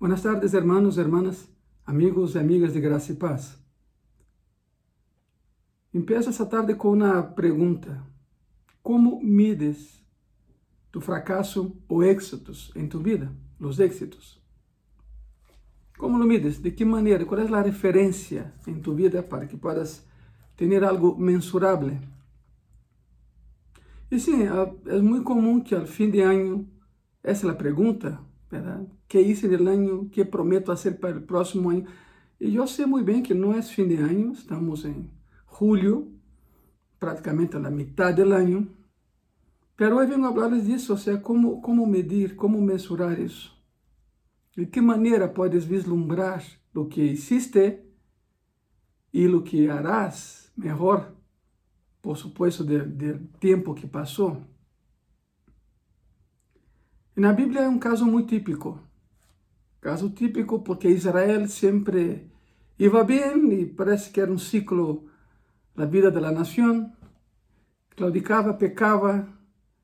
Buenas tardes, hermanos, hermanas, amigos e amigas de graça e paz. Empieza essa tarde com uma pergunta: Como mides tu fracasso ou êxitos em tu vida? Os êxitos. Como lo mides? De que maneira? Qual é a referência em tu vida para que puedas ter algo mensurável? E sim, é muito comum que ao fim de ano, essa é a pergunta, ¿verdad? ¿Qué hice en el año? ¿Qué prometo hacer para el próximo año? Y yo sé muy bien que no es fin de año, estamos en julio, prácticamente a la mitad del año, pero hoy vengo a hablarles de eso, o sea, cómo, cómo medir, cómo mensurar eso. De qué manera puedes vislumbrar lo que hiciste y lo que harás mejor, por supuesto, del tiempo que pasó. En la Biblia es un caso muy típico. Caso típico porque Israel siempre iba bien y parece que era un ciclo la vida de la nación. Claudicaba, pecaba,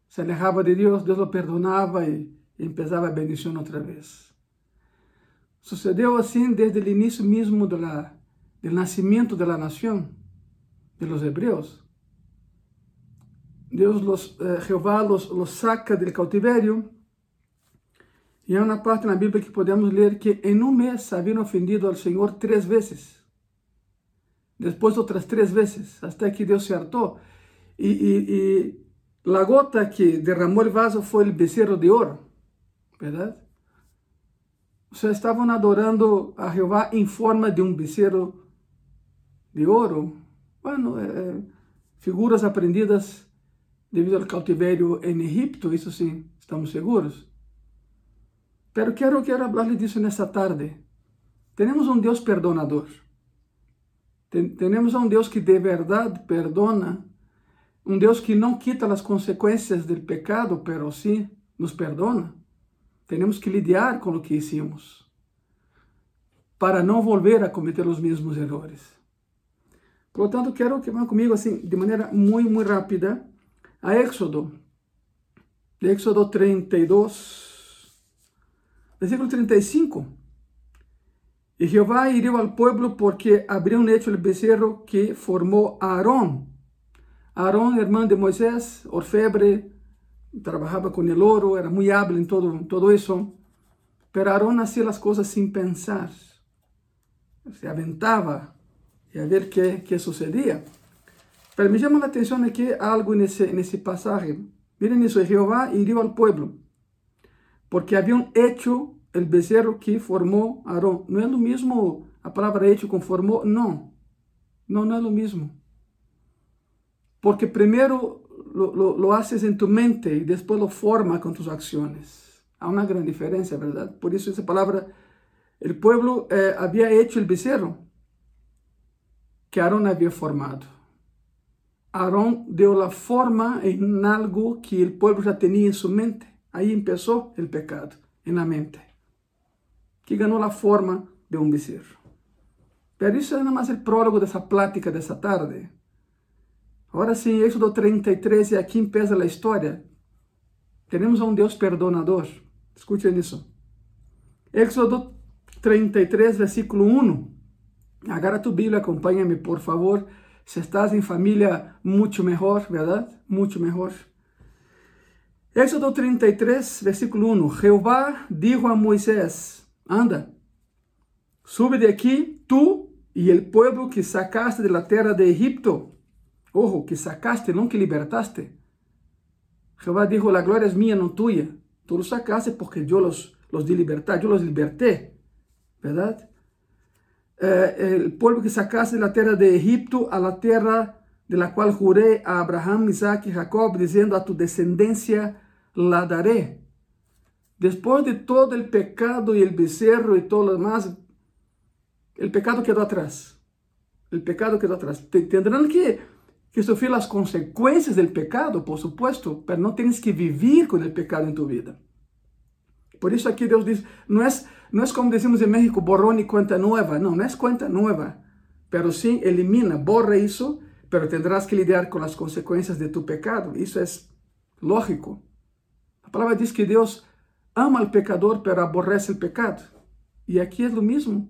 se alejaba de Dios, Dios lo perdonaba y empezaba a bendición otra vez. Sucedió así desde el inicio mismo del nacimiento de la nación, de los hebreos. Dios los, eh, Jehová los, los saca del cautiverio e há uma parte na Bíblia que podemos ler que em um mês haviam ofendido ao Senhor três vezes. Depois outras três vezes, até que Deus se hartou. E, e, e a gota que derramou o vaso foi o becerro de ouro, verdade? Seja, estavam adorando a Jeová em forma de um becerro de ouro. Bueno, é, figuras aprendidas devido ao cautiverio em Egipto, isso sim, estamos seguros. Pero quero, quero hablarle disso nessa tarde. Temos um Deus perdonador. Temos um Deus que de verdade perdona. Um Deus que não quita as consequências do pecado, pero sim nos perdona. Temos que lidiar com o que hicimos para não volver a cometer os mesmos erros. Por lo tanto, quero que vá comigo assim, de maneira muito, muito rápida, a Éxodo, Éxodo 32, Versículo 35. Y Jehová hirió al pueblo porque habrían hecho el becerro que formó Aarón. Aarón, hermano de Moisés, orfebre, trabajaba con el oro, era muy hábil en todo, todo eso. Pero Aarón hacía las cosas sin pensar. Se aventaba y a ver qué, qué sucedía. Pero me llama la atención aquí algo en ese, en ese pasaje. Miren eso, Jehová hirió al pueblo porque habían hecho el becerro que formó Aarón. No es lo mismo a palabra hecho con formó, no. No, no es lo mismo. Porque primero lo, lo, haces en tu mente y después lo forma con tus acciones. Hay una gran diferencia, ¿verdad? Por eso esa palabra, el pueblo eh, había hecho el becerro que Aarón había formado. Aarón dio la forma en algo que el pueblo ya tenía en su mente. Aí começou o pecado na mente, que ganhou a forma de um becerro. Pero isso é nada mais o prólogo dessa plática dessa tarde. Agora sim, Êxodo 33, e aqui empieza a história. Temos um Deus perdonador. Escutem isso. Éxodo 33, versículo 1. Agarra tu Bíblia, acompanha-me, por favor. Se estás em família, muito melhor, verdade? Muito melhor. Éxodo 33, versículo 1. Jehová dijo a Moisés, anda, sube de aquí tú y el pueblo que sacaste de la tierra de Egipto. Ojo, que sacaste, no que libertaste. Jehová dijo, la gloria es mía, no tuya. Tú los sacaste porque yo los, los di libertad, yo los liberté, ¿verdad? Eh, el pueblo que sacaste de la tierra de Egipto a la tierra de la cual juré a Abraham, Isaac y Jacob, diciendo a tu descendencia, la daré. Después de todo el pecado y el becerro y todo lo demás, el pecado quedó atrás. El pecado quedó atrás. Tendrán que, que sufrir las consecuencias del pecado, por supuesto, pero no tienes que vivir con el pecado en tu vida. Por isso aqui Deus diz, não é, não é como decimos em México, borrón e cuenta nueva. Não, não é cuenta nueva. Pero sim, elimina, borra isso, pero tendrás que lidiar com as consequências de tu pecado. Isso é lógico. A palavra diz que Deus ama o pecador, pero aborrece o pecado. E aqui é o mesmo.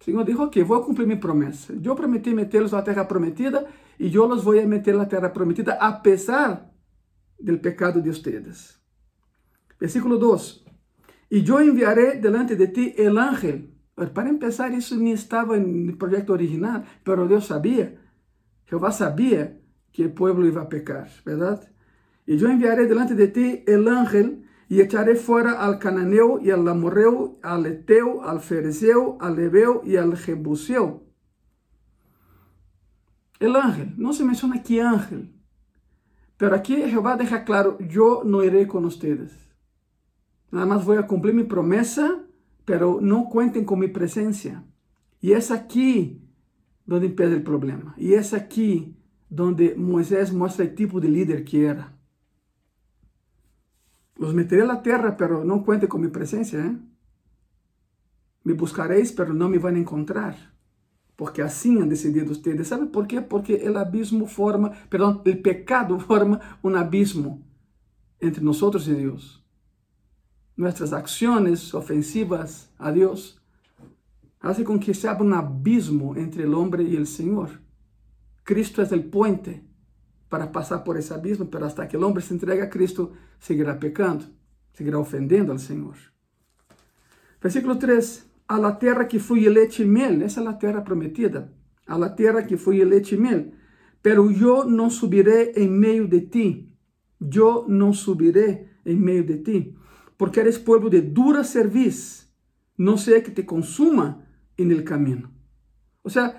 O Senhor dijo, ok, vou cumprir minha promessa. Eu prometi metê-los na terra prometida e eu los vou meter na terra prometida a pesar del pecado de ustedes. Versículo 2. E eu enviaré delante de ti el ángel. Para empezar, isso nem estava no projeto original, mas Deus sabia. Jeová sabia que o povo ia pecar, verdade? Y yo enviaré delante de ti el ángel y echaré fuera al cananeo y al amorreo, al eteo, al fereceo, al hebeo y al jebuseo. El ángel, no se menciona qué ángel, pero aquí Jehová deja claro, yo no iré con ustedes. Nada más voy a cumplir mi promesa, pero no cuenten con mi presencia. Y es aquí donde empieza el problema. Y es aquí donde Moisés muestra el tipo de líder que era. Los meteré a la tierra, pero no cuente con mi presencia. ¿eh? Me buscaréis, pero no me van a encontrar. Porque assim han decidido ustedes. ¿Sabe por quê? Porque el abismo forma, perdão, el pecado forma un abismo entre nosotros y Dios. Nuestras acciones ofensivas a Dios hacen con que se abra un abismo entre el hombre y el Señor. Cristo es el puente para passar por esse abismo, pero hasta que homem se entregue a Cristo, seguirá pecando, seguirá ofendendo ao Senhor. Versículo 3: A la terra que fui leite e mel, essa é a terra prometida, a la terra que fui leite e mel, pero eu não subiré em meio de ti, eu não subiré em meio de ti, porque eres povo de dura serviço, não sei que te consuma en el camino. Ou seja,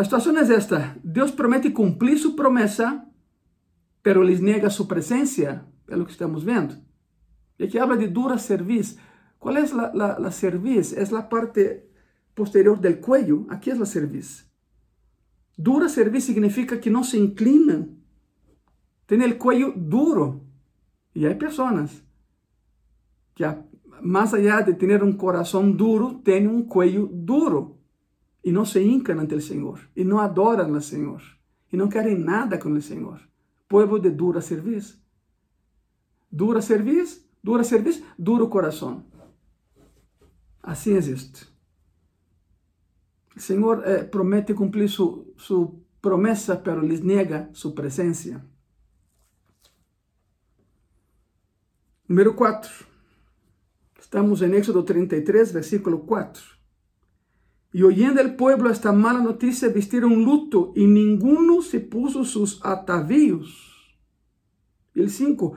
a situação é esta: Deus promete cumprir sua promessa, pero lhes nega sua presença, pelo que estamos vendo. E aqui habla de dura cerviz. Qual é a, a, a cerviz? É a parte posterior do cuello. Aqui é a cerviz. Dura cerviz significa que não se inclinam. Tem o cuello duro. E há pessoas que, mais allá de ter um coração duro, têm um cuello duro e não se hincam ante o Senhor, e não adoram ao Senhor, e não querem nada com o Senhor. Povo de dura serviço. Dura serviço, dura serviço, duro coração. Assim existe. O Senhor eh, promete cumprir sua, sua promessa, pero lhes nega sua presença. Número 4. Estamos em Éxodo 33, versículo 4. Y oyendo el pueblo esta mala noticia, vistieron luto y ninguno se puso sus atavíos. El 5.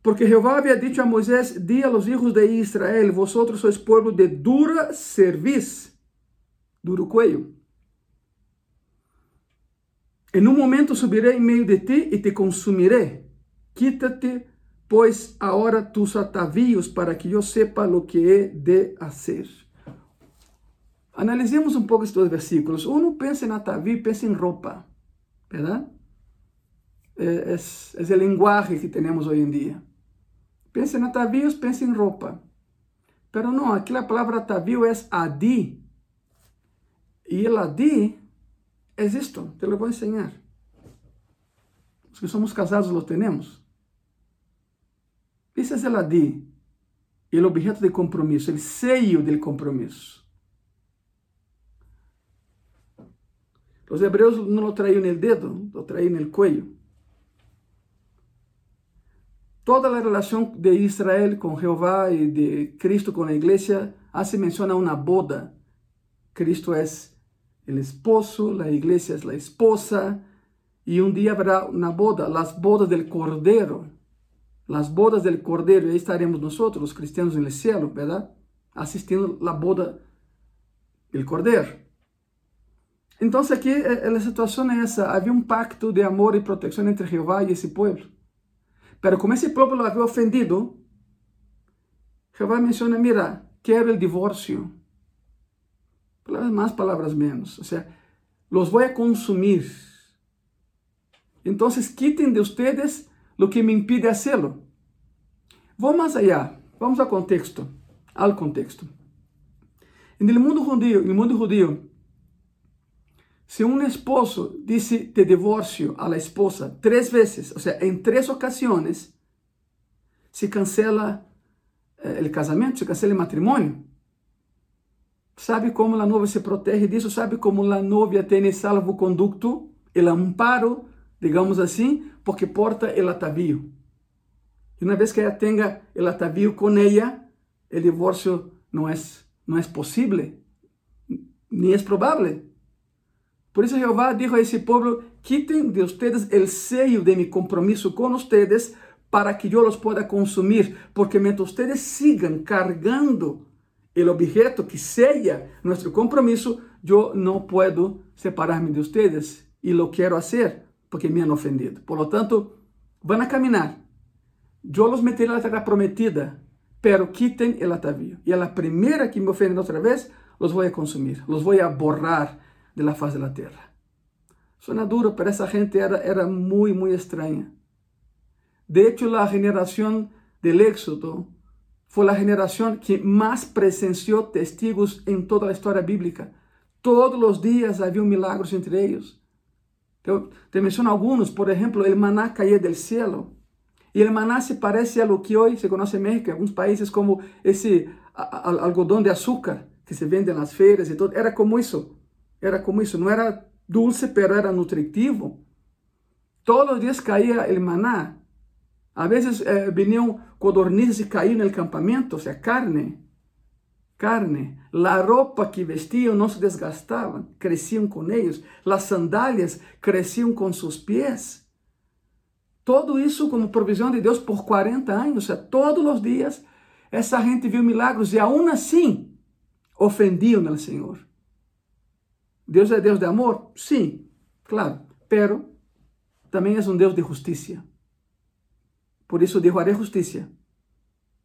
Porque Jehová había dicho a Moisés, di a los hijos de Israel, vosotros sois pueblo de dura cerviz, duro cuello. En un momento subiré en medio de ti y te consumiré. Quítate pues ahora tus atavíos para que yo sepa lo que he de hacer. Analisemos um pouco esses dois versículos. Uno pensa em atavío, pensa em roupa, verdade? É, é, é o linguagem que temos hoje em dia. Pensa em atavíos, pensa em roupa. Pero não, aqui a palavra atavio é adi. E el adi é isto, te lo vou ensinar. Os que somos casados lo temos. Esse é o adi, o objeto de compromisso, o seio do compromisso. Los hebreos no lo traían en el dedo, lo traían en el cuello. Toda la relación de Israel con Jehová y de Cristo con la iglesia hace mención a una boda. Cristo es el esposo, la iglesia es la esposa, y un día habrá una boda, las bodas del Cordero. Las bodas del Cordero, y ahí estaremos nosotros, los cristianos en el cielo, ¿verdad? Asistiendo a la boda del Cordero. Então, aqui a situação é essa: havia um pacto de amor e proteção entre Jeová e esse povo. Mas como esse povo lo havia ofendido, Jeová menciona: Mira, quero o divórcio. Palavras mais, palavras menos. Ou seja, los vou a consumir. Então, quiten de ustedes lo que me impide hacerlo. Vou mais allá. Vamos ao contexto. Al contexto. No mundo judío, no mundo judío, se um esposo disse te divorcio a la esposa três vezes, ou seja, em três ocasiões, se cancela eh, o casamento, se cancela o matrimônio. Sabe como a novia se protege disso? Sabe como a novia tem salvo-conducto, o amparo, digamos assim, porque porta o atavío. E uma vez que ela tenha o atavío com ela, o divórcio não é, não é possível, nem é provável. Por isso Jeová dijo a esse povo, quiten de ustedes el sello de mi compromiso con ustedes para que yo los pueda consumir, porque mientras ustedes sigan cargando el objeto que sella nuestro compromiso, yo no puedo separarme de ustedes y lo quiero hacer porque me han ofendido. Por lo tanto, van a caminar. Yo los meteré en la tierra prometida, pero quiten el atavío. Y a la primera que me ofenden otra vez, los voy a consumir, los voy a borrar de la faz de la tierra. Suena duro, pero esa gente era, era muy, muy extraña. De hecho, la generación del Éxodo fue la generación que más presenció testigos en toda la historia bíblica. Todos los días había milagros entre ellos. Te, menciono algunos, por ejemplo, el maná caía del cielo. Y el maná se parece a lo que hoy se conoce en México, en algunos países como ese algodón de azúcar que se vende en las feiras y todo. Era como eso. Era como isso, não era dulce, pero era nutritivo. Todos os dias caía o maná. A vezes eh, vinham codornizes e caíam no campamento, ou seja, carne. Carne. A roupa que vestiam não se desgastava, cresciam com eles. As sandálias cresciam com seus pés. Todo isso como provisão de Deus por 40 anos. Ou seja, todos os dias essa gente viu milagros e, aún assim, ofendiam ao Senhor. Deus é Deus de amor? Sim, claro, pero também é um Deus de justiça. Por isso dijo, haré justiça.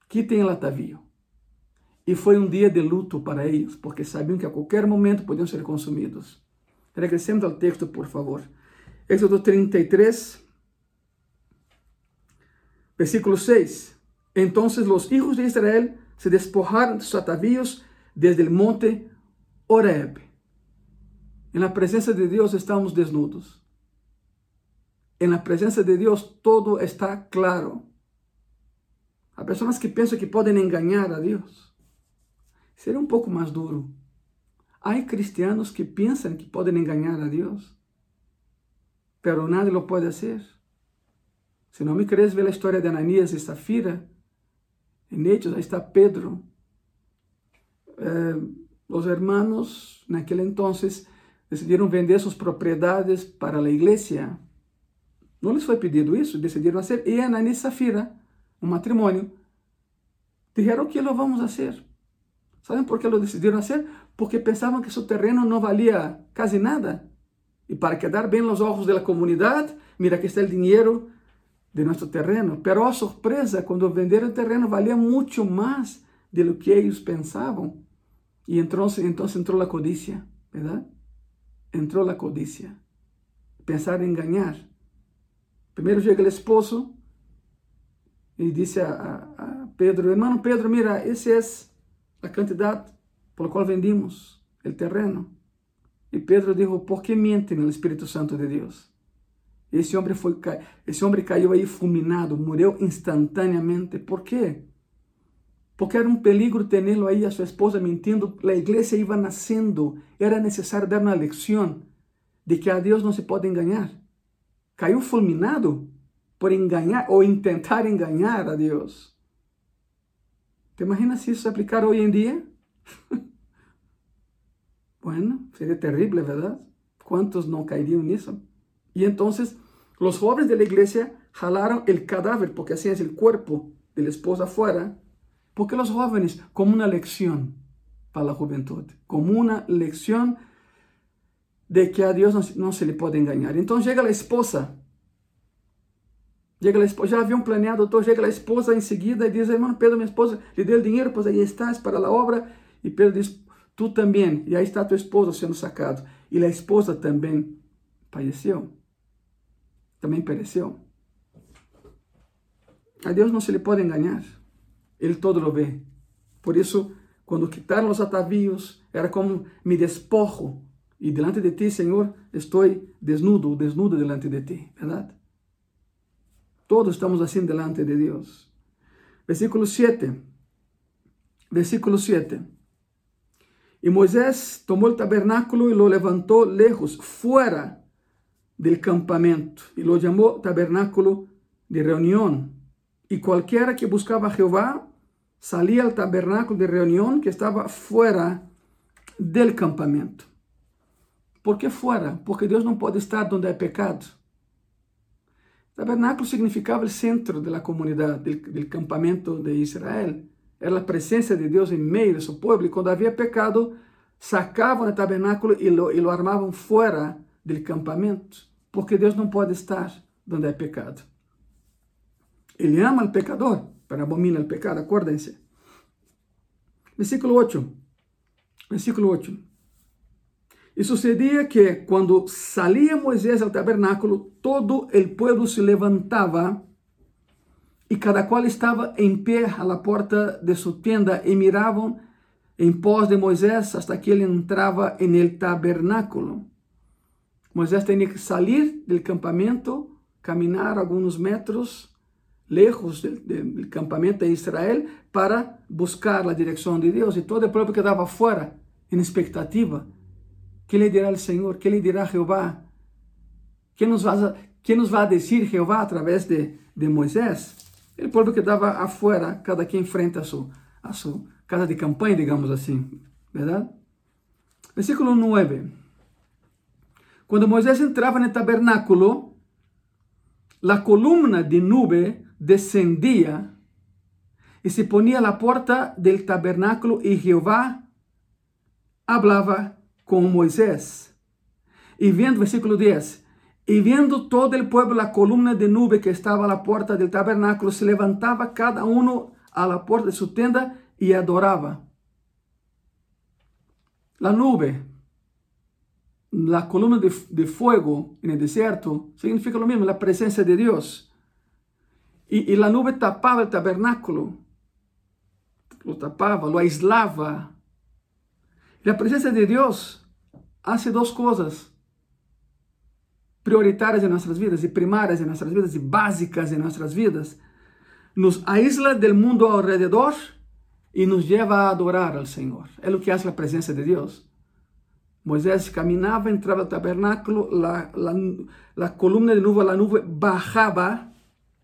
Quitem el atavío. E foi um dia de luto para eles, porque sabiam que a qualquer momento podiam ser consumidos. Regressemos ao texto, por favor. Êxodo 33, versículo 6. Entonces los hijos de Israel se despojaron de sus atavíos desde el monte Oreb. En la presencia de Dios estamos desnudos. En la presencia de Dios todo está claro. Hay personas que piensan que pueden engañar a Dios. Sería un poco más duro. Hay cristianos que piensan que pueden engañar a Dios, pero nadie lo puede hacer. Si no me crees, ve la historia de Ananías y Zafira. En Hechos, está Pedro. Eh, los hermanos en aquel entonces decidiram vender suas propriedades para a igreja. Não lhes foi pedido isso, decidiram fazer. E Ananias e Safira, um matrimônio, disseram que lo vamos fazer. Sabem por que lo decidiram fazer? Porque pensavam que seu terreno não valia quase nada. E para quedar bem nos olhos da comunidade, mira, aqui está o dinheiro de nosso terreno. Pero a surpresa, quando venderam o terreno, valia muito mais de lo que eles pensavam. E entrou, então entrou a codícia, verdade? entró la codicia, pensar en engañar. Primero llega el esposo y dice a, a, a Pedro, hermano Pedro, mira, esa es la cantidad por la cual vendimos el terreno. Y Pedro dijo, ¿por qué mienten el Espíritu Santo de Dios? ese hombre foi, esse homem caiu aí fulminado, murió instantaneamente. Por qué porque era un peligro tenerlo ahí a su esposa mintiendo. La iglesia iba naciendo, era necesario dar una lección de que a Dios no se puede engañar. Cayó fulminado por engañar o intentar engañar a Dios. ¿Te imaginas si eso se aplicara hoy en día? bueno, sería terrible, ¿verdad? ¿Cuántos no caerían en eso? Y entonces los jóvenes de la iglesia jalaron el cadáver, porque así es el cuerpo de la esposa afuera, porque los jóvenes, como una lección para la juventud, como una lección de que a Dios no, no se le puede engañar. Entonces llega la esposa, llega la esposa, ya habían planeado todo, llega la esposa enseguida y dice, hermano Pedro, mi esposa le dio el dinero, pues ahí estás para la obra. Y Pedro dice, tú también, y ahí está tu esposo siendo sacado. Y la esposa también falleció, también pereció. A Deus não se lhe pode enganar. Ele todo lo vê. Por isso, quando quitaram os atavios, era como me despojo e delante de ti, Senhor, estou desnudo, desnudo delante de ti, verdade? Todos estamos assim delante de Deus. Versículo 7. Versículo 7. Y Moisés tomó el tabernáculo y lo levantó lejos, fuera del campamento, y lo llamó tabernáculo de reunión. Y cualquiera que buscaba a Jehová salía al tabernáculo de reunión que estaba fuera del campamento. ¿Por qué fuera? Porque Dios no puede estar donde hay pecado. Tabernáculo significava o centro da comunidade, do campamento de Israel. Era a presença de Deus em meio de seu povo. E quando havia pecado, sacavam o tabernáculo e lo, e lo armavam fora do campamento. Porque Deus não pode estar onde há pecado. Ele ama o pecador, para abomina o pecado, acordem-se. Versículo 8. Versículo 8. E sucedia que, quando salia Moisés ao tabernáculo, todo o povo se levantava e cada qual estava em pé à porta de sua tenda e miravam em pós de Moisés hasta que ele entrava en el tabernáculo. Moisés tinha que sair do campamento, caminhar alguns metros lejos do campamento de Israel para buscar a direção de Deus e todo o povo quedava fora em expectativa ¿Qué le dirá el Señor? ¿Qué le dirá Jehová? ¿Qué nos va a, qué nos va a decir Jehová a través de, de Moisés? El pueblo quedaba afuera, cada quien frente a su, a su casa de campaña, digamos así, ¿verdad? Versículo 9. Cuando Moisés entraba en el tabernáculo, la columna de nube descendía y se ponía a la puerta del tabernáculo y Jehová hablaba con Moisés. Y viendo, versículo 10, y viendo todo el pueblo la columna de nube que estaba a la puerta del tabernáculo, se levantaba cada uno a la puerta de su tienda y adoraba. La nube, la columna de, de fuego en el desierto, significa lo mismo, la presencia de Dios. E, e a nube tapava o tabernáculo, lo tapava, lo aislava E a presença de Deus hace duas coisas prioritárias em nossas vidas e primárias em nossas vidas e básicas em nossas vidas. Nos aísla do mundo ao redor e nos leva a adorar ao Senhor. É o que faz a presença de Deus. Moisés caminhava, entrava ao tabernáculo, la, la, la columna de nuvem, a nuvem bajava,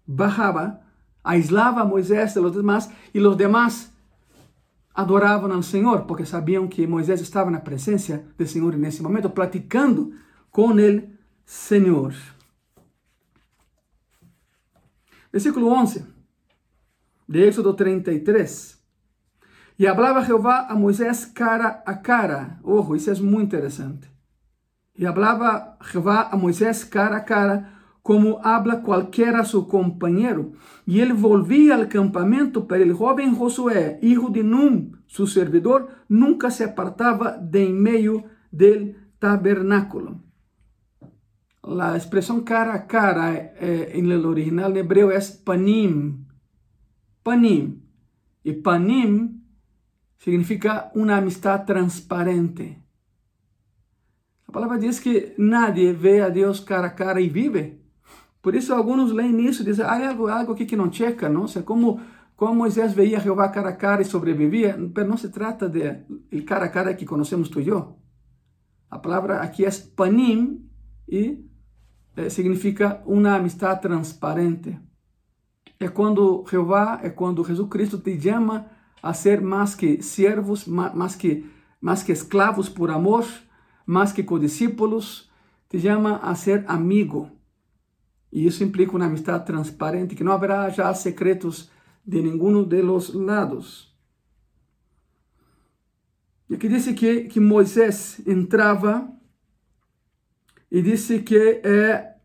bajava, aislava a Moisés de los demás e os demás adoravam ao Senhor, porque sabiam que Moisés estava na presença do Senhor nesse momento, platicando com o Senhor. Versículo 11 de Éxodo 33. E falava Jeová a Moisés cara a cara. Ojo, isso é muito interessante. E falava Jeová a Moisés cara a cara como habla cualquiera su compañero. Y él volvía al campamento, pero el joven Josué, hijo de Num, su servidor, nunca se apartaba de en medio del tabernáculo. La expresión cara a cara eh, en el original hebreo es panim. Panim. Y panim significa una amistad transparente. La palabra dice que nadie ve a Dios cara a cara y vive. Por isso, alguns leem nisso e dizem, ah, algo, algo aqui que não checa, não? sei como, como Moisés veia Jeová cara a cara e sobrevivia, mas não se trata de el cara a cara que conhecemos tu e eu. A palavra aqui é panim e eh, significa uma amistade transparente. É quando Jeová, é quando Jesus Cristo te chama a ser mais que servos, mais que, mais que escravos por amor, mais que codiscípulos, te chama a ser amigo. E isso implica uma amistade transparente, que não haverá já secretos de nenhum de los lados. E aqui diz que, que Moisés entrava e disse que é,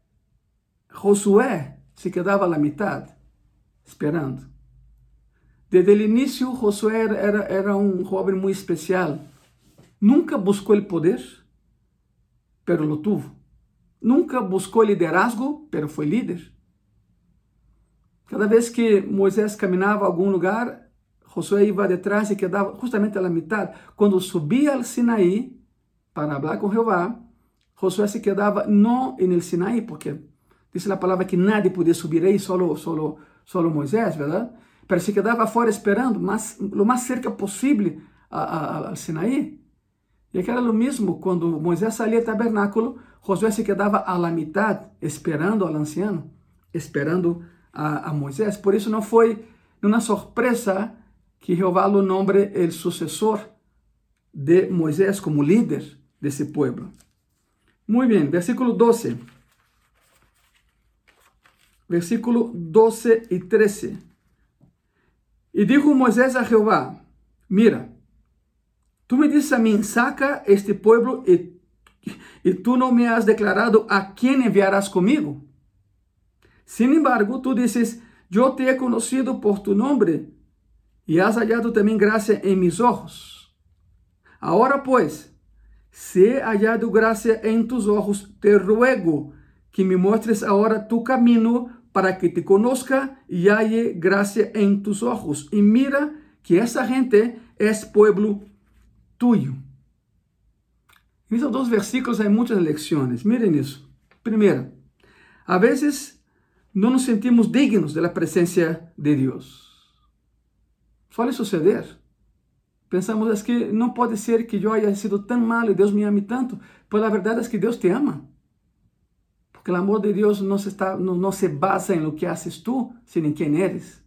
Josué se quedava na metade, esperando. Desde o início, Josué era, era um jovem muito especial. Nunca buscou o poder, pero lo tuvo. Nunca buscou liderazgo, pero foi líder. Cada vez que Moisés caminhava a algum lugar, Josué ia detrás e quedava justamente a metade. Quando subia ao Sinaí para falar com Jeová, Josué se quedava não no Sinaí, porque diz a palavra que nadie podia subir aí, solo, solo, solo Moisés, verdade? Pero se quedava fora esperando, mas, o mais cerca possível ao Sinaí. E aquilo era o mesmo quando Moisés saía do tabernáculo, Josué se quedava à la mitad, esperando ao anciano, esperando a, a Moisés. Por isso não foi uma surpresa que Jeová lo nombre el sucessor de Moisés como líder desse povo. Muito bem, versículo 12. Versículo 12 e 13. E dijo Moisés a Jeová: Mira, tu me dizes a mim, saca este pueblo e, e tu não me has declarado a quem enviarás comigo. Sin embargo, tu dices, eu te he conocido por tu nombre e has hallado também graça em mis ojos. Agora, pues, se he hallado graça em tus ojos, te ruego que me mostres agora tu caminho para que te conozca y halle gracia en tus ojos. Y mira que esa gente es pueblo tuyo. En esos dos versículos hay muchas lecciones. Miren eso. Primero, a veces no nos sentimos dignos de la presencia de Dios. Suele suceder. Pensamos, es que no puede ser que yo haya sido tan malo y Dios me ame tanto. Pues la verdad es que Dios te ama. Porque o amor de Deus não se, está, não, não se basa em lo que haces tu, sino em quem eres.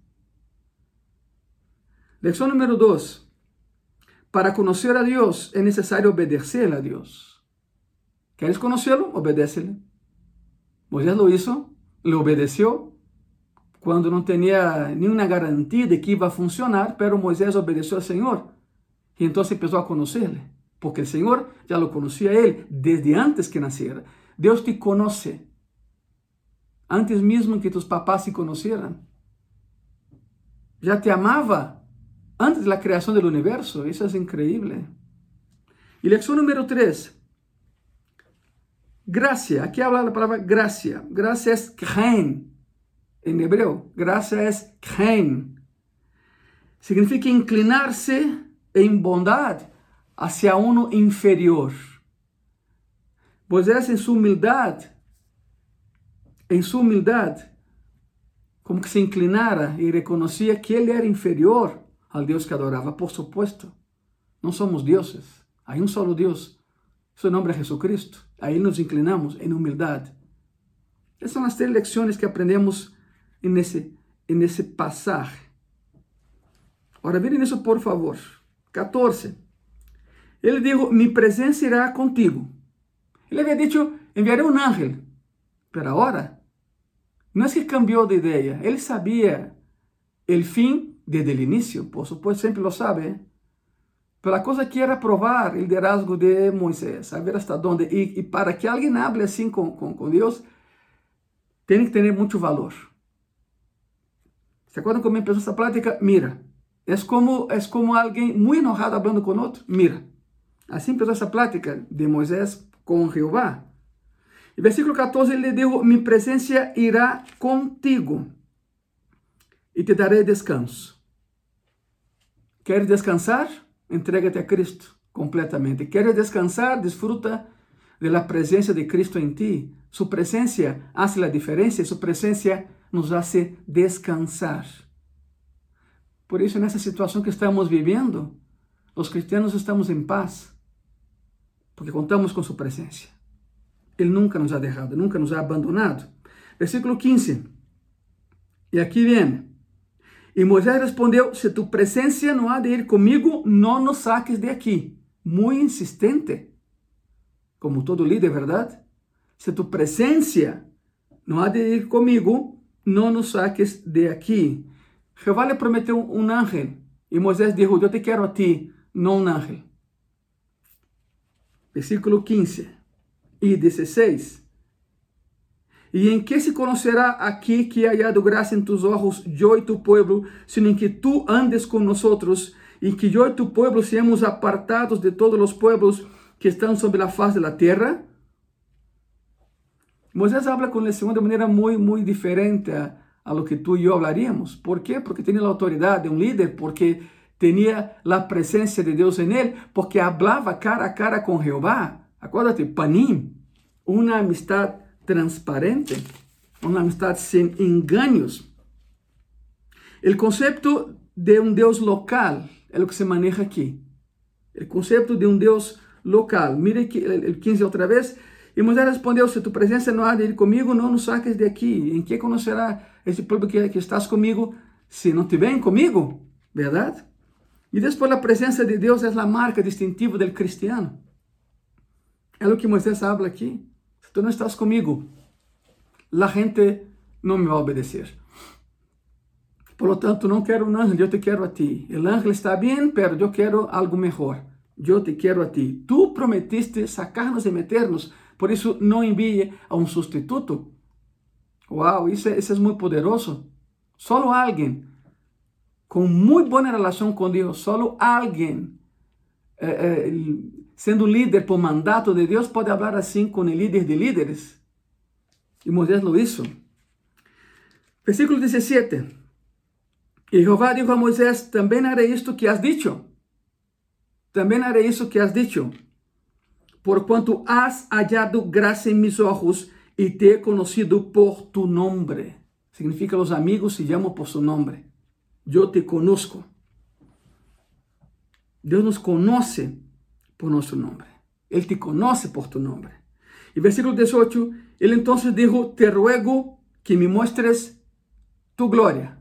Lecção número 2. Para conocer a Dios es necesario obedecer a Dios. ¿Quieres conocerlo? Obedécele. Moisés lo hizo, le obedeció cuando no tenía ni una garantía de que iba a funcionar, pero Moisés obedeció al Señor y entonces empezó a conocerle, porque el Señor ya lo conocía a él desde antes que naciera. Dios te conoce antes mismo que tus papás se conocieran. Ya te amaba antes de la creación del universo. Eso es increíble. Y lección número 3. Gracia. Aquí habla la palabra gracia. Gracia es khen. En hebreo, gracia es khen. Significa inclinarse en bondad hacia uno inferior. Pues es en su humildad em sua humildade, como que se inclinara e reconhecia que ele era inferior al Dios que adoraba. Por supuesto, no somos dioses. Hay un solo Dios. Su nombre es Jesucristo. A Él nos inclinamos en humildad. Esas son las tres lecciones que aprendemos en ese, en ese pasaje. Ahora miren eso por favor. 14. Él dijo, mi presencia irá contigo. Él había dicho, enviaré un ángel. Pero ahora, no es que cambió de idea. Él sabía el fin desde o início, por supuesto, sempre lo sabe. ¿eh? Pero a coisa que era provar o liderazgo de Moisés, saber hasta onde. E, para que alguém hable assim com, Deus, tem que ter muito valor. ¿Se acuerdan como empezó essa plática? Mira, é como, é como alguém muito enojado falando com outro. Mira, assim empezó essa plática de Moisés com Jeová. E versículo 14 ele dijo: Mi presença irá contigo e te darei descanso. Queres descansar? Entrega-te a Cristo completamente. Queres descansar? Desfruta de la presença de Cristo em ti. Su presença hace a diferença, su presença nos hace descansar. Por isso, nessa situação que estamos vivendo, os cristianos estamos em paz, porque contamos com sua presença. Ele nunca nos ha deixado, nunca nos ha abandonado. Versículo 15. E aqui vem. E Moisés respondeu: Se tu presença não há de ir comigo, não nos saques de aqui. Muito insistente, como todo líder, verdade? Se tu presença não há de ir comigo, não nos saques de aqui. Jeová lhe prometeu um ángel e Moisés disse: Eu te quero a ti, não um ángel. Versículo 15 e 16. E em que se conocerá aqui que hallado graça em tus ojos, yo e tu pueblo, sino em que tu andes com nosotros, e que yo e tu pueblo seamos apartados de todos os pueblos que estão sobre a faz da terra? Moisés habla com el Senhor de maneira muito, muito diferente a, lo que tú e eu hablaríamos. ¿Por quê? Porque tinha a autoridade de um líder, porque tinha a presença de Deus em ele, porque hablava cara a cara com Jeová. Acuérdate, Panim, uma amistade transparente, uma amistade sem enganos. O conceito de um Deus local é o que se maneja aqui. O conceito de um Deus local. Mire el 15 otra vez. Y Moisés respondió, si tu presencia no ha de ir conmigo, no nos saques de aquí. ¿En qué conocerá ese pueblo que, que estás conmigo si no te ven conmigo? ¿Verdad? Y después la presencia de Dios es la marca distintiva del cristiano. É o que Moisés habla aqui. tú no estás conmigo, la gente no me va a obedecer. Por lo tanto, no quiero un ángel, yo te quiero a ti. El ángel está bien, pero yo quiero algo mejor. Yo te quiero a ti. Tú prometiste sacarnos y meternos, por eso no envíe a un sustituto. Wow, eso, es muy poderoso. Solo alguien con muy buena relación con Dios, solo alguien eh, eh, sendo líder por mandato de Deus, pode falar assim com o líder de líderes. E Moisés lo hizo. Versículo 17. E Jeová dijo a Moisés: Também haré isto que has dicho. Também haré isso que has dicho. Por quanto has hallado graça em mis ojos e te he conocido por tu nombre. Significa os amigos se chamam por su nombre. Eu te conozco. Deus nos conhece por nuestro nombre. Él te conoce por tu nombre. Y versículo 18, Él entonces dijo, te ruego que me muestres tu gloria.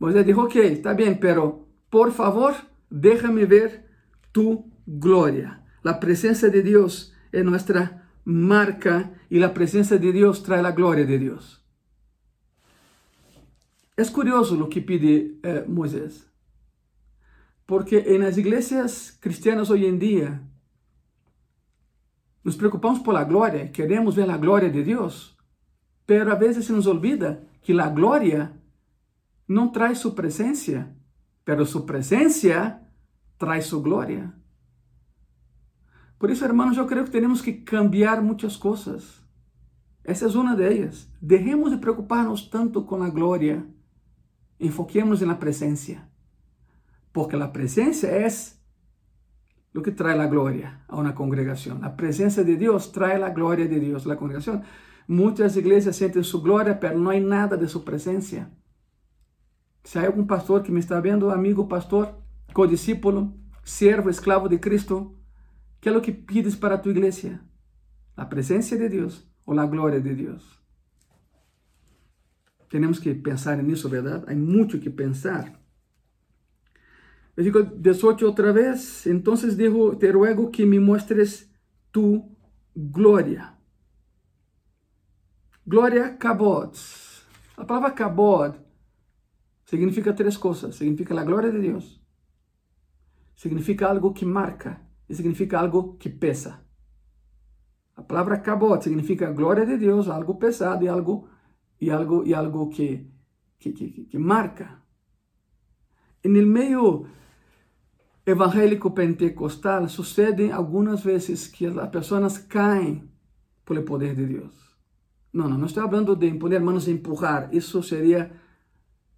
Moisés dijo, ok, está bien, pero por favor, déjame ver tu gloria. La presencia de Dios es nuestra marca y la presencia de Dios trae la gloria de Dios. Es curioso lo que pide eh, Moisés. Porque en las iglesias cristianas hoy en día nos preocupamos por la gloria, queremos ver la gloria de Dios, pero a veces se nos olvida que la gloria no trae su presencia, pero su presencia trae su gloria. Por eso, hermanos, yo creo que tenemos que cambiar muchas cosas. Esa es una de ellas. Dejemos de preocuparnos tanto con la gloria. Enfoquemos en la presencia. porque la presencia es lo que trae la gloria a una congregación. La presencia de Dios trae la gloria de Dios a la congregación. Muchas iglesias sienten su gloria, pero no hay nada de su presencia. Si hay algún pastor que me está viendo, amigo pastor, codiscípulo, siervo, esclavo de Cristo, ¿qué es lo que pides para tu iglesia? ¿La presencia de Dios o la gloria de Dios? Tenemos que pensar en eso, ¿verdad? Hay mucho que pensar. Versículo 18 otra vez. Entonces dijo, te ruego que me muestres tu gloria. Glória kabod. A palavra kabod significa três coisas. Significa a glória de Deus. Significa algo que marca. E significa algo que pesa. A palavra kabod significa glória de Deus, algo pesado e algo, e algo, e algo que, que, que, que marca. E no meio evangélico pentecostal sucede algunas veces que las personas caen por el poder de Dios. No, no, no estoy hablando de poner manos y empujar, eso sería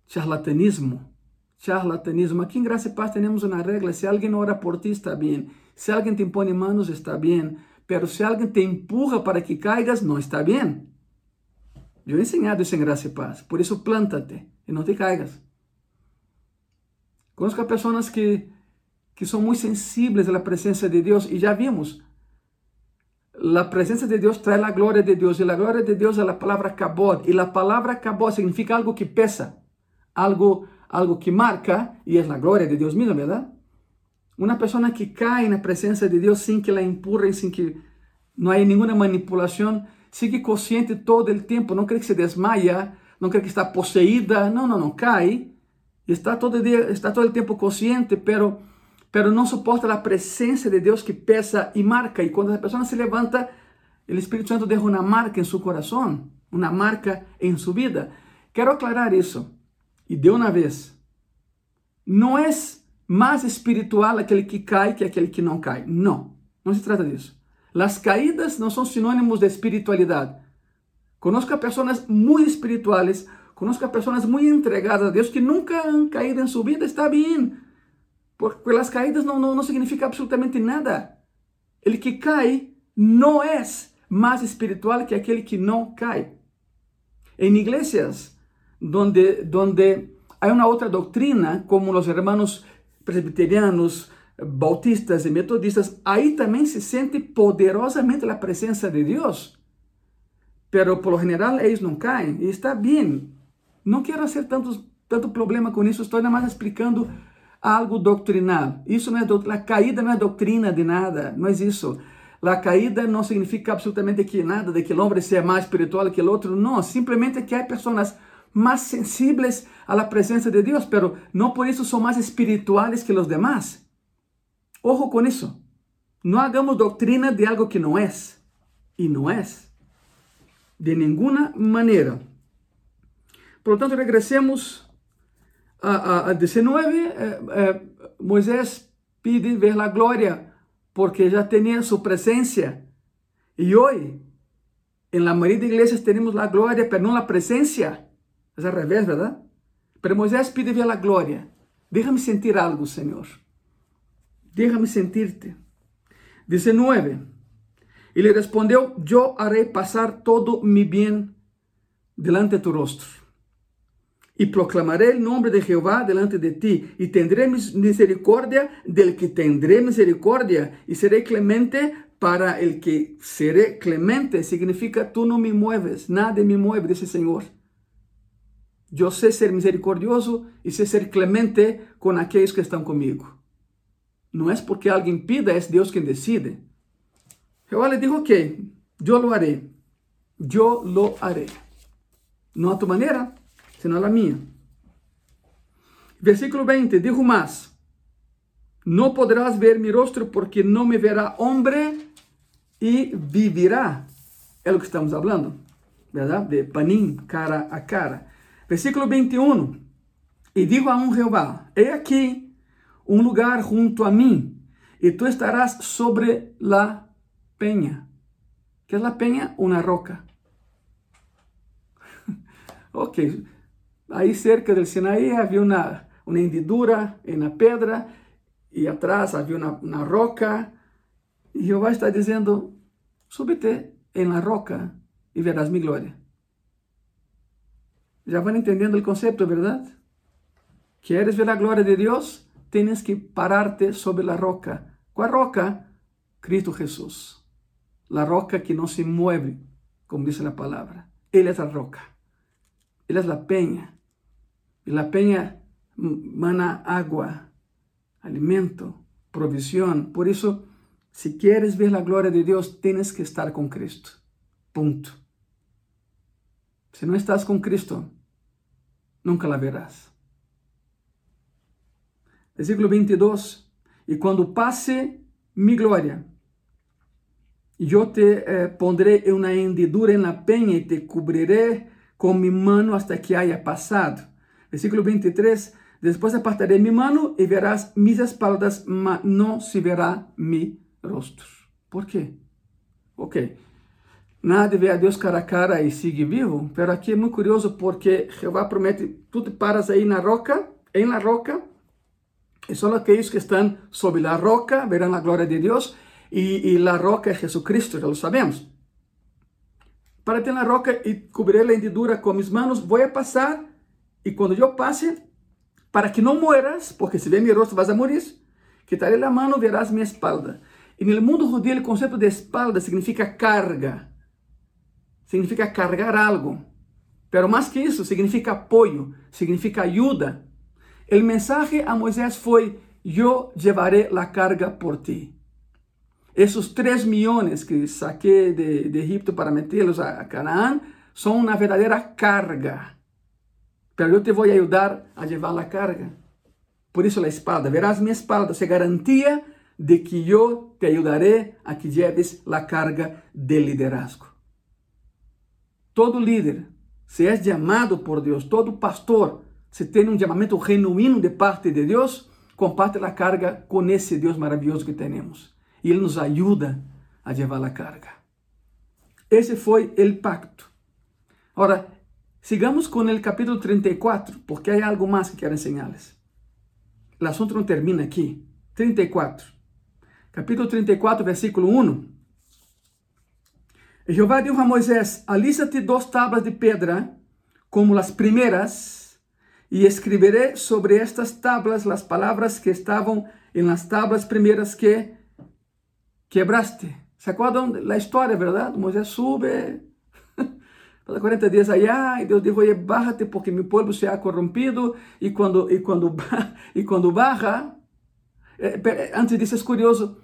charlatanismo. Charlatanismo. Aquí en Gracia y Paz tenemos una regla, si alguien ora por ti está bien, si alguien te impone manos está bien, pero si alguien te empuja para que caigas, no está bien. Yo he enseñado eso en Gracia y Paz, por eso plántate y no te caigas. Conozco a personas que son muy sensibles a la presencia de Dios. Y ya vimos, la presencia de Dios trae la gloria de Dios y la gloria de Dios es la palabra kabod. Y la palabra kabod significa algo que pesa, algo, algo que marca y es la gloria de Dios mismo, ¿verdad? Una persona que cae en la presencia de Dios sin que la empurren, sin que no hay ninguna manipulación, sigue consciente todo el tiempo, no cree que se desmaya, no cree que está poseída, no, no, no, cae. Está todo, el día, está todo el tiempo consciente, pero pero não suporta a presença de Deus que pesa e marca. E quando a pessoa se levanta, o Espírito Santo deixa uma marca em seu coração, uma marca em sua vida. Quero aclarar isso. E de uma vez, não é mais espiritual aquele que cai que aquele que não cai. Não, não se trata disso. As caídas não são sinônimos de espiritualidade. Conosco pessoas muito espirituais, conosco pessoas muito entregadas a Deus que nunca han caído em sua vida, está bem porque as caídas não, não, não significa absolutamente nada. Ele que cai não é mais espiritual que aquele que não cai. Em igrejas donde, donde há uma outra doutrina, como os hermanos presbiterianos, bautistas e metodistas, aí também se sente poderosamente a presença de Deus. Pero por lo general eles não caem e está bem. Não quero fazer tantos, tanto problema com isso, estou nada mais explicando algo doutrinal. Isso não é a caída não é doutrina de nada, não é isso. A caída não significa absolutamente que nada de que o homem seja mais espiritual que o outro, não, simplesmente que há pessoas mais sensíveis à presença de Deus, pero não por isso são mais espirituales que os demás. Ojo com isso. Não hagamos doutrina de algo que não é. E não é. De nenhuma maneira. Por lo tanto, regressemos a, a 19, eh, eh, Moisés pide ver la gloria porque ya tenía su presencia. Y hoy, en la mayoría de iglesias tenemos la gloria, pero no la presencia. Es al revés, ¿verdad? Pero Moisés pide ver la gloria. Déjame sentir algo, Señor. Déjame sentirte. 19. Y le respondió, yo haré pasar todo mi bien delante de tu rostro y proclamaré el nombre de Jehová delante de ti, y tendré misericordia del que tendré misericordia, y seré clemente para el que seré clemente. Significa, tú no me mueves, nadie me mueve, dice el Señor. Yo sé ser misericordioso y sé ser clemente con aquellos que están conmigo. No es porque alguien pida, es Dios quien decide. Jehová le dijo, ok, yo lo haré, yo lo haré. No a tu manera, senão a minha. Versículo 20, dijo mais, não poderás ver mi rostro porque não me verá homem e vivirá. É o que estamos falando, verdade? De panim, cara a cara. Versículo 21, e digo a um Jeová, he aqui um lugar junto a mim, e tu estarás sobre la peña. que é la peña? Uma roca. ok. Aí cerca del Sinaí havia uma, uma hendidura na pedra, e atrás havia uma, uma roca, e Jeová está dizendo, súbete en la roca e verás mi glória. Já vão entendendo o conceito, verdade? Queres ver a glória de Deus? tienes que pararte sobre la roca. ¿Cuál roca? Cristo Jesús. La roca que no se mueve, como dice la palabra. Él es la roca. Él es la peña. Y la peña mana agua, alimento, provisión. Por eso, si quieres ver la gloria de Dios, tienes que estar con Cristo. Punto. Si no estás con Cristo, nunca la verás. Versículo 22. E quando passe mi glória, eu te eh, pondré uma hendidura na penha e te cobriré com mi mano hasta que haya passado. Versículo 23. Depois apartaré mi mano e verás mis espaldas, mas não se verá mi rosto. Por quê? Ok. Nada de ver a Deus cara a cara e seguir vivo, pero aqui é muito curioso porque Jeová promete, tu te paras aí na roca, em la roca, e só aqueles que estão sobre a roca verão a glória de Deus e, e a roca é Jesucristo, já lo sabemos. Para ter a roca e cobrir a hendidura com mis manos, vou a passar e quando eu passe, para que não mueras, porque se vê meu rosto vas a morir, quitaré a mão, verás minha espalda. E no mundo judío, o conceito de espalda significa carga, significa cargar algo. Pero mais que isso, significa apoio, significa ajuda. O mensaje a Moisés foi: Eu llevaré la carga por ti. Esses 3 milhões que saquei de, de Egipto para metê-los a, a Canaã são uma verdadeira carga. Pero eu te ajudar a levar a carga. Por isso a espada. Verás minha espada, se garantia de que eu te ajudaré a que lleves a carga de liderazgo. Todo líder, se és chamado por Deus, todo pastor, se tem um chamamento genuíno de parte de Deus, comparte a carga com esse Deus maravilhoso que temos. E Ele nos ajuda a levar a carga. Esse foi o pacto. Agora, sigamos com o capítulo 34, porque há algo mais que quero ensinar-lhes. O assunto não termina aqui. 34. Capítulo 34, versículo 1. Jeová disse a Moisés: Alisa-te duas tábuas de pedra, como as primeiras y escribiré sobre estas tablas las palabras que estaban en las tablas primeras que quebraste. ¿Se acuerdan la historia, verdad? Moisés sube, Pasa 40 días allá y Dios dijo, oye, bájate porque mi pueblo se ha corrompido y cuando, y cuando, y cuando baja, eh, eh, antes dice, es curioso,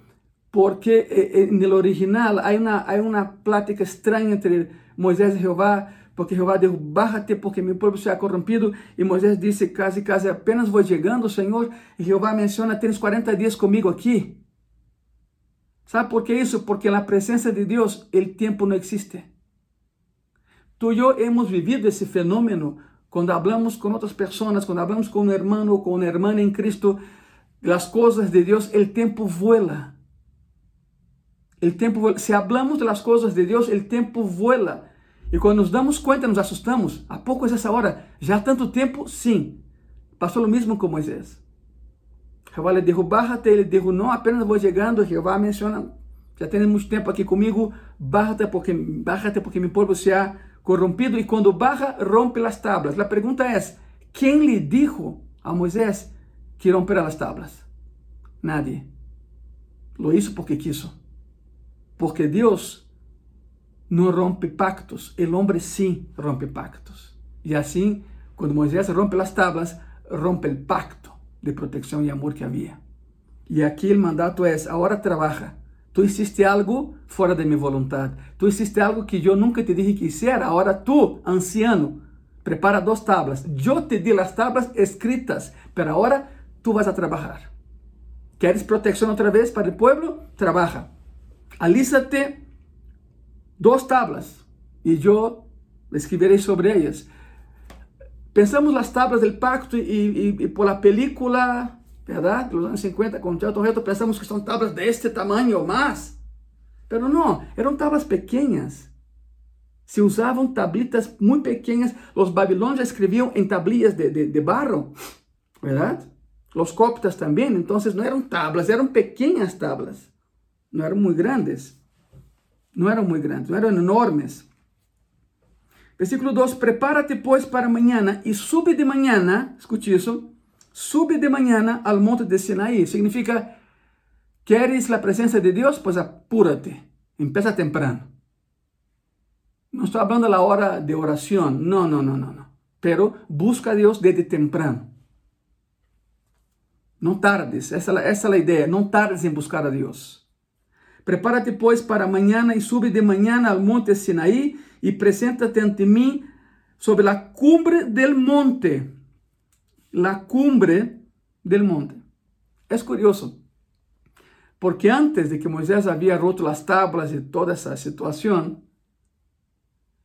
porque eh, eh, en el original hay una, hay una plática extraña entre Moisés y Jehová, porque Jehová dijo, bájate porque mi pueblo se ha corrompido. Y Moisés dice casi, casi, apenas voy llegando, Señor. Y Jehová menciona, tienes 40 días conmigo aquí. ¿Sabe por qué eso? Porque en la presencia de Dios el tiempo no existe. Tú y yo hemos vivido ese fenómeno cuando hablamos con otras personas, cuando hablamos con un hermano o con una hermana en Cristo, las cosas de Dios, el tiempo vuela. El tiempo vuela. Si hablamos de las cosas de Dios, el tiempo vuela. E quando nos damos conta, nos assustamos. Há pouco é essa hora? Já tanto tempo? Sim. Passou o mesmo com Moisés. Jeová lhe dijo, bájate. Ele dijo, não, apenas vou chegando. Jeová menciona, tem muito tempo aqui comigo. Bájate porque, porque meu povo se ha corrompido y cuando baja rompe las tablas. La pregunta es, ¿quién le dijo a Moisés que rompiera las tablas? Nadie. Lo hizo porque quiso. Porque Dios no rompe pactos, el hombre sí rompe pactos. Y así, cuando Moisés rompe las tablas, rompe el pacto de protección y amor que había. Y aquí el mandato es, ahora trabaja Tu hiciste algo fora de minha vontade. Tu hiciste algo que eu nunca te dije que hiciera. Agora tu, anciano, prepara duas tablas. Eu te di as tablas escritas, pero agora tu vas a trabalhar. ¿Queres proteção outra vez para o pueblo? Trabaja. Alízate duas tablas e eu escreverei sobre elas. Pensamos nas tablas do pacto e, e, e por la película ¿verdad? Los años 50 con Charlton Heston pensamos que son tablas de este tamaño o más. Pero no, eran tablas pequeñas. Se usavam tablitas muito pequenas. Os babilônios escreviam em tablillas de, de, de barro, ¿verdad? Los coptas também. Então, não eram tablas, eram pequenas tablas. Não eram muito grandes. Não eram muito grandes, não eram enormes. Versículo 2: Prepara-te, pois, para amanhã e sube de manhã. Escute isso sube de mañana al monte de Sinaí. Significa, ¿quieres la presencia de Dios? Pues apúrate, empieza temprano. No estoy hablando de la hora de oración, no, no, no, no. Pero busca a Dios desde temprano. No tardes, esa, es la idea, no tardes en buscar a Dios. Prepárate pues para mañana y sube de mañana al monte Sinaí y preséntate ante mí sobre la cumbre del monte la cumbre del monte. Es curioso, porque antes de que Moisés había roto las tablas y toda esa situación,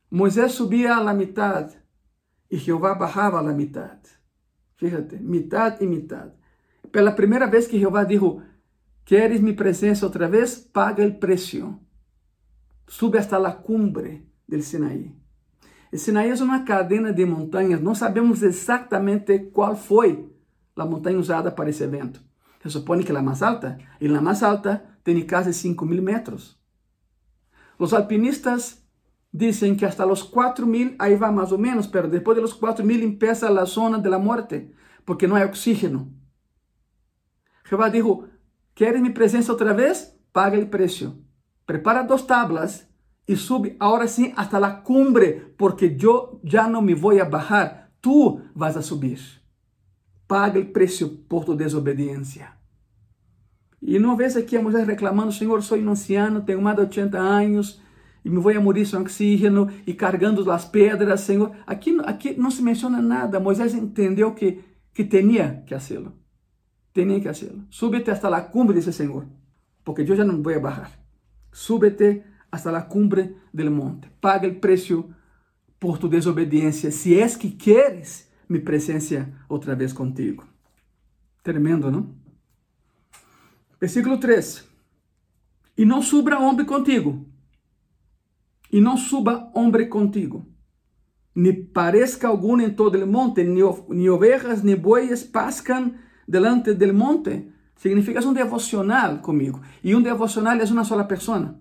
Moisés subía a la mitad y Jehová bajaba a la mitad. Fíjate, mitad y mitad. Pero la primera vez que Jehová dijo, ¿quieres mi presencia otra vez? Paga el precio. Sube hasta la cumbre del Sinaí. Sinaí é uma cadena de montanhas, não sabemos exatamente qual foi a montanha usada para esse evento. Se supõe que a mais alta, e a mais alta tem quase 5 mil metros. Os alpinistas dizem que hasta os 4 mil, aí vai mais ou menos, mas depois de los 4 mil empieza a zona de la muerte, porque não há oxígeno. Jehová dijo, ¿quieres mi presencia otra vez? Paga el precio. Prepara dos tablas y sube ahora sí hasta la cumbre, porque yo ya no me voy a bajar, tú vas a subir. Paga el precio por tu desobediencia. E não vês aqui a mulher reclamando, Senhor, sou anciano, tenho mais de 80 anos e me vou a morir sem oxígeno e carregando as pedras, Senhor. Aqui, aqui não se menciona nada. Moisés entendeu que, que tinha que fazê-lo. Tinha que fazê-lo. Súbete hasta la cumbre, disse Senhor, porque eu já não vou a bajar. Súbete hasta la cumbre del monte. Paga el precio por tu desobediencia, si es que quieres mi presencia otra vez contigo. Tremendo, ¿no? Versículo 3. E não suba homem contigo, e não suba homem contigo, ni pareça algum em todo o monte, ni, ni ovejas ni bueyes pascan delante del monte. Significa un devocional comigo. E um devocional é uma sola pessoa.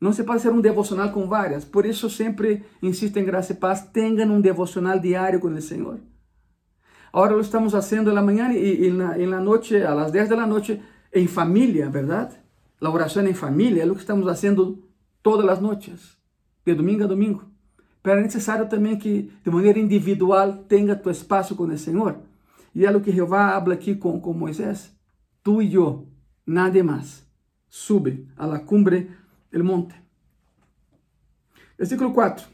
Não se pode ser um devocional com várias. Por isso sempre insisto em graça e paz, tenham um devocional diário com o Senhor. Ahora lo estamos haciendo en la mañana y, en, la, en la a las 10 de la noche, en familia, ¿verdad? La oración en familia es lo que estamos haciendo todas las noches, de domingo a domingo. Pero é necessário também que, de maneira individual, tenha tu espaço com o Senhor. E é o que Jeová habla aqui com, Moisés. Tu e eu, nada mais. Sube a la cumbre del monte. Versículo 4.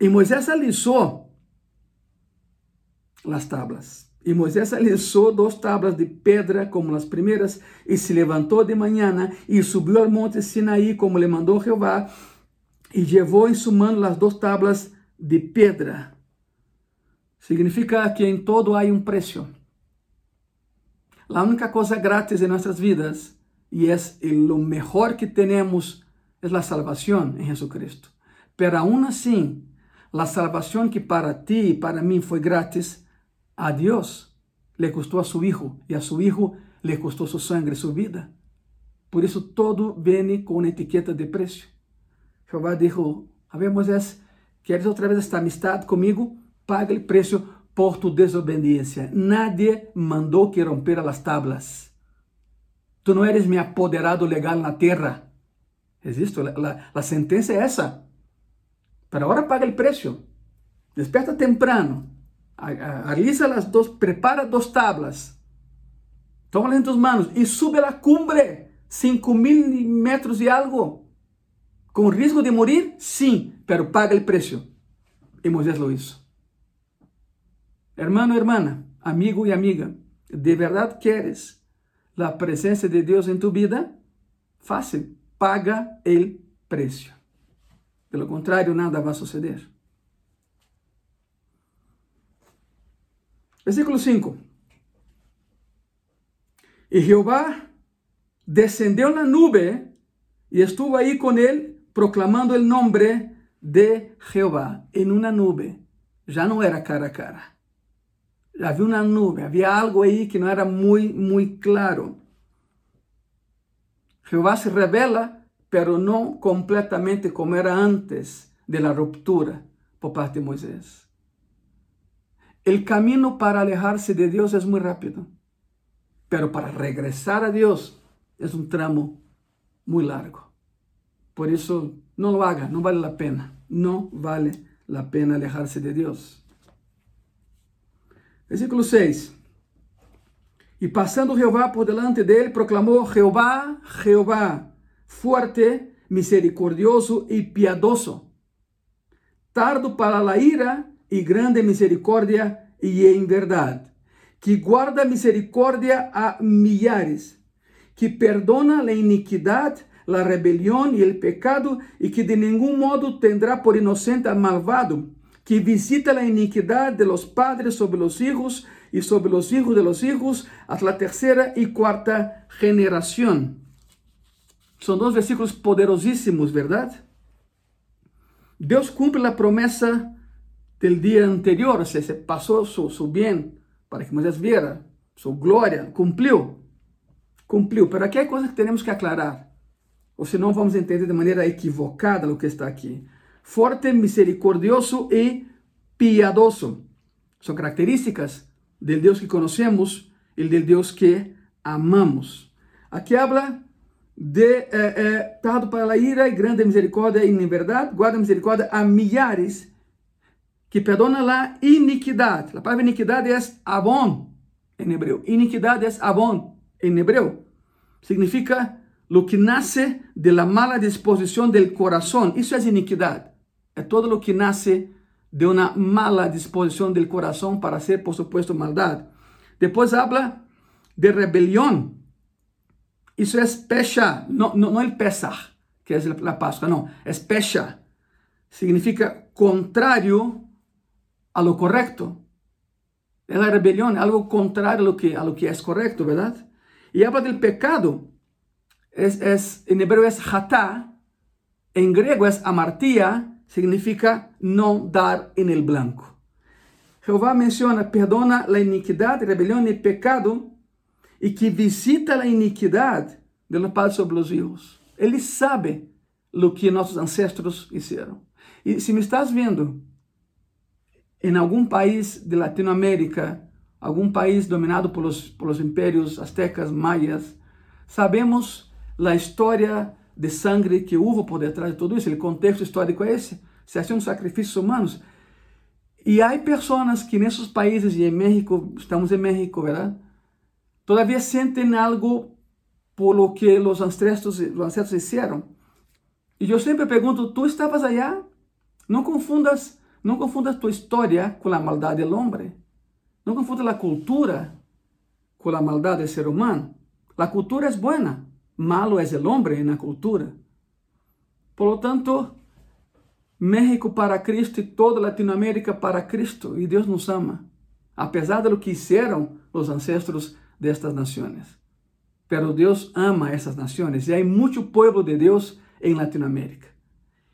E Moisés alisou as tablas. E Moisés alisou duas tablas de pedra como as primeiras, e se levantou de manhã e subiu ao monte Sinaí, como lhe mandou Jeová, e levou em sua mão as duas tablas de pedra. Significa que em todo há um preço. A única coisa grátis em nossas vidas, y es eh, lo mejor que tenemos, es la salvación en Jesucristo. Pero aún así, la salvación que para ti y para mí fue gratis, a Dios le costó a su Hijo y a su Hijo le costó su sangre, su vida. Por eso todo viene con una etiqueta de precio. Jehová dijo, a ver Moisés, ¿quieres otra vez esta amistad conmigo? Paga el precio por tu desobediencia. Nadie mandó que rompiera las tablas. Tú no eres mi apoderado legal en la tierra. Es esto, la, sentencia es esa. Pero ahora paga el precio. Despierta temprano. Alisa las dos, prepara dos tablas. Tómalas en tus manos y sube a la cumbre. Cinco mil metros y algo. Com risco de morir? Sim, pero paga o preço. E Moisés lo hizo. Hermano, hermana, amigo e amiga, ¿de verdade queres a presença de Deus em tu vida? Fácil, paga o preço. De lo contrário, nada vai suceder. Versículo 5. E Jeová descendeu na nube e estuvo aí com ele proclamando el nombre de Jehová en una nube. Ya no era cara a cara. Había una nube, había algo ahí que no era muy, muy claro. Jehová se revela, pero no completamente como era antes de la ruptura por parte de Moisés. El camino para alejarse de Dios es muy rápido, pero para regresar a Dios es un tramo muy largo. Por isso, não lo haga, não vale a pena. Não vale a pena alejar-se de Deus. Versículo 6. E passando Jeová por delante dele, proclamou: Jeová, Jeová, forte, misericordioso e piadoso, tardo para a ira e grande misericórdia e em verdade, que guarda misericórdia a milhares, que perdona a iniquidade la rebelión y el pecado y que de ningún modo tendrá por inocente al malvado, que visita la iniquidad de los padres sobre los hijos y sobre los hijos de los hijos hasta la tercera y cuarta generación. Son dos versículos poderosísimos, ¿verdad? Dios cumple la promesa del día anterior, o se pasó su, su bien para que Moisés viera su gloria, cumplió, cumplió. Pero aquí hay cosas que tenemos que aclarar ou senão vamos entender de maneira equivocada o que está aqui fuerte, misericordioso y piadoso. Son características del Dios que conocemos, el del Dios que amamos. Aquí habla de eh, eh, tardo para la ira y grande misericordia en verdad, guarda misericordia a millares, que perdona la iniquidad. La palabra iniquidad es abón en hebreo. Iniquidad es abón en hebreo. Significa lo que nace de la mala disposición del corazón. Eso es iniquidad. Todo lo que nace de una mala disposición del corazón para hacer, por supuesto, maldad. Después habla de rebelión. Eso es pecha, no, no, no el pesar, que es la Pascua, no, es pecha. Significa contrario a lo correcto. Es la rebelión, algo contrario a lo que, a lo que es correcto, ¿verdad? Y habla del pecado es, es, en hebreo es hatá, en griego es amartía, significa no dar en el blanco. Jehová menciona, perdona la iniquidad, rebelión y pecado, y que visita la iniquidad de los padres sobre los hijos. Ele sabe lo que nossos ancestros hicieron. E se me estás vendo em algum país de Latinoamérica, algum país dominado pelos, pelos impérios astecas, maias, sabemos a história de sangue que houve por detrás de tudo isso, o contexto histórico é esse, se haciam sacrifícios humanos. E há pessoas que nesses países, e em México, estamos em México, ¿verdad? Todavía sentem algo por lo que os ancestros, os ancestros hicieron. E eu sempre pergunto, ¿tú estavas allá? Não confundas não confundas tua história com a maldade do homem. Não confundas a cultura com a maldade do ser humano. A cultura é boa, malo é o homem na cultura. Por lo tanto, México para Cristo e toda Latinoamérica para Cristo. E Deus nos ama, apesar de lo que hicieron os ancestros destas nações. Pero Deus ama essas nações e há muito povo de Deus em Latinoamérica.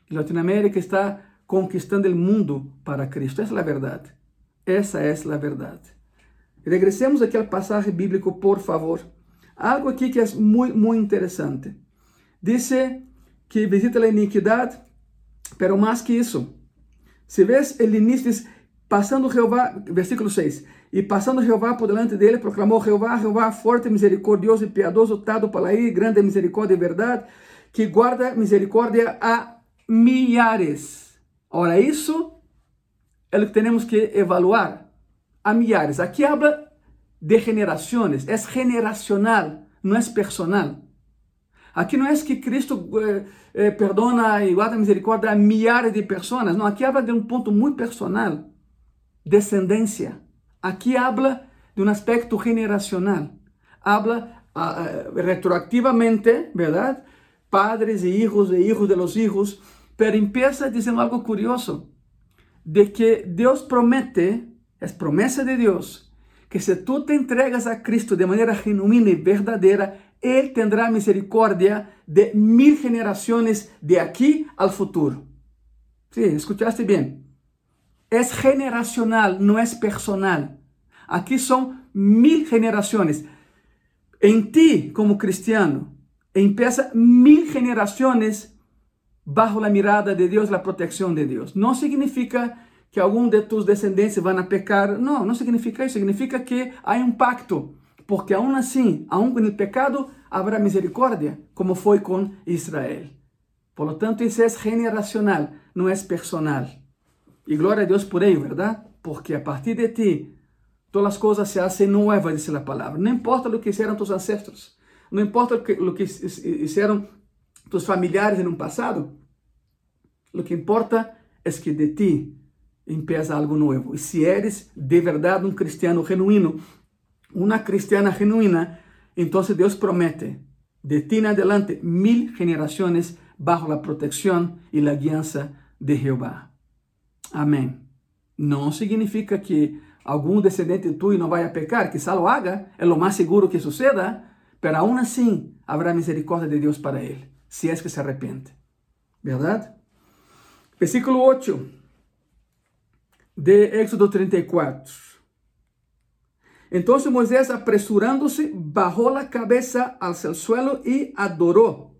Latinoamérica está conquistando o mundo para Cristo. Essa é a verdade. Essa é a verdade. Regressemos aqui ao passagem bíblico, por favor. Algo aqui que é muito, muito interessante. Diz que visita a iniquidade, pero mais que isso. Se vês o início, diz, passando Jeová, versículo 6, e passando Jeová por delante dele, proclamou Jeová, Jeová forte, misericordioso e piedoso, tado para ir, grande misericórdia e verdade, que guarda misericórdia a milhares Ora, isso é o que temos que evaluar a milhares. Aqui habla de generações, é generacional, não é personal. Aqui não é que Cristo eh, eh, perdona e guarda misericórdia a milhares de pessoas, não, aqui habla de um ponto muito personal, descendência. Aqui habla de um aspecto generacional. Habla uh, retroactivamente, verdade? Padres e hijos e hijos de los hijos Pero empieza diciendo algo curioso, de que Dios promete, es promesa de Dios, que si tú te entregas a Cristo de manera genuina y verdadera, Él tendrá misericordia de mil generaciones de aquí al futuro. Sí, escuchaste bien. Es generacional, no es personal. Aquí son mil generaciones. En ti, como cristiano, empieza mil generaciones bajo la mirada de Dios, la protección de Dios. No significa que algum de tus descendentes van a pecar. Não, não significa isso. Significa que há um pacto. Porque aún assim, aún com o pecado, haverá misericórdia, como foi com Israel. Por lo tanto, isso é generacional, não é personal. E glória a Deus por ello, verdade? Porque a partir de ti, todas as coisas se hacen nuevas, dice a palavra. Não importa o que fizeram tus ancestros. Não importa o que, que fizeram tus familiares no passado, o que importa é que de ti empieza algo novo. E se eres de verdade um cristiano genuíno, uma cristiana genuína, então Deus promete de ti em adelante mil gerações bajo a proteção e a guiança de Jeová. Amém. Não significa que algum descendente tuyo não vai a pecar, quizá lo haga, é o mais seguro que suceda, pero aún assim haverá misericórdia de Deus para ele se é que se arrepende. Verdade? Versículo 8 de Éxodo 34. Entonces Moisés, apresurándose, bajó la cabeza hacia el suelo y adoró.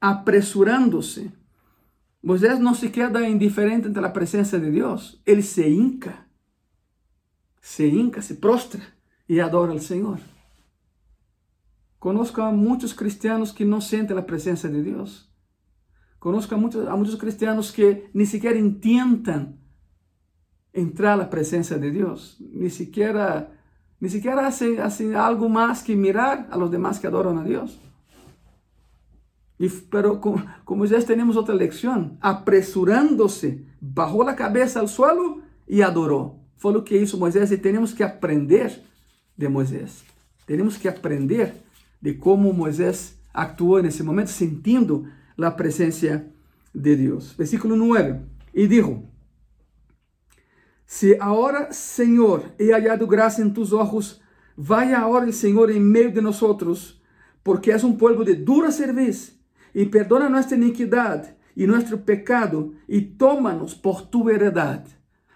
Apresurándose. Moisés no se queda indiferente ante la presencia de Dios. Él se hinca. Se hinca, se prostra y adora al Señor. Conozco a muitos cristianos que não sentem a presença de Deus. Conozco a muitos, a muitos cristianos que nem sequer intentam entrar a la presencia de Dios. Ni siquiera, ni siquiera hace, hace algo más que mirar a los demás que adoran a Dios. Y, pero como, como ya tenemos otra lección, apresurándose, bajó la cabeza al suelo y adoró. Fue lo que hizo Moisés y tenemos que aprender de Moisés. Tenemos que aprender de cómo Moisés actuó en ese momento, sintiendo la presencia de Dios. Versículo 9. Y dijo, Se agora, Senhor, he hallado graça em tus ojos, vaya agora Senhor em meio de nós, porque és um povo de dura serviço, e perdona nossa iniquidade e nosso pecado, e toma-nos por tu heredade.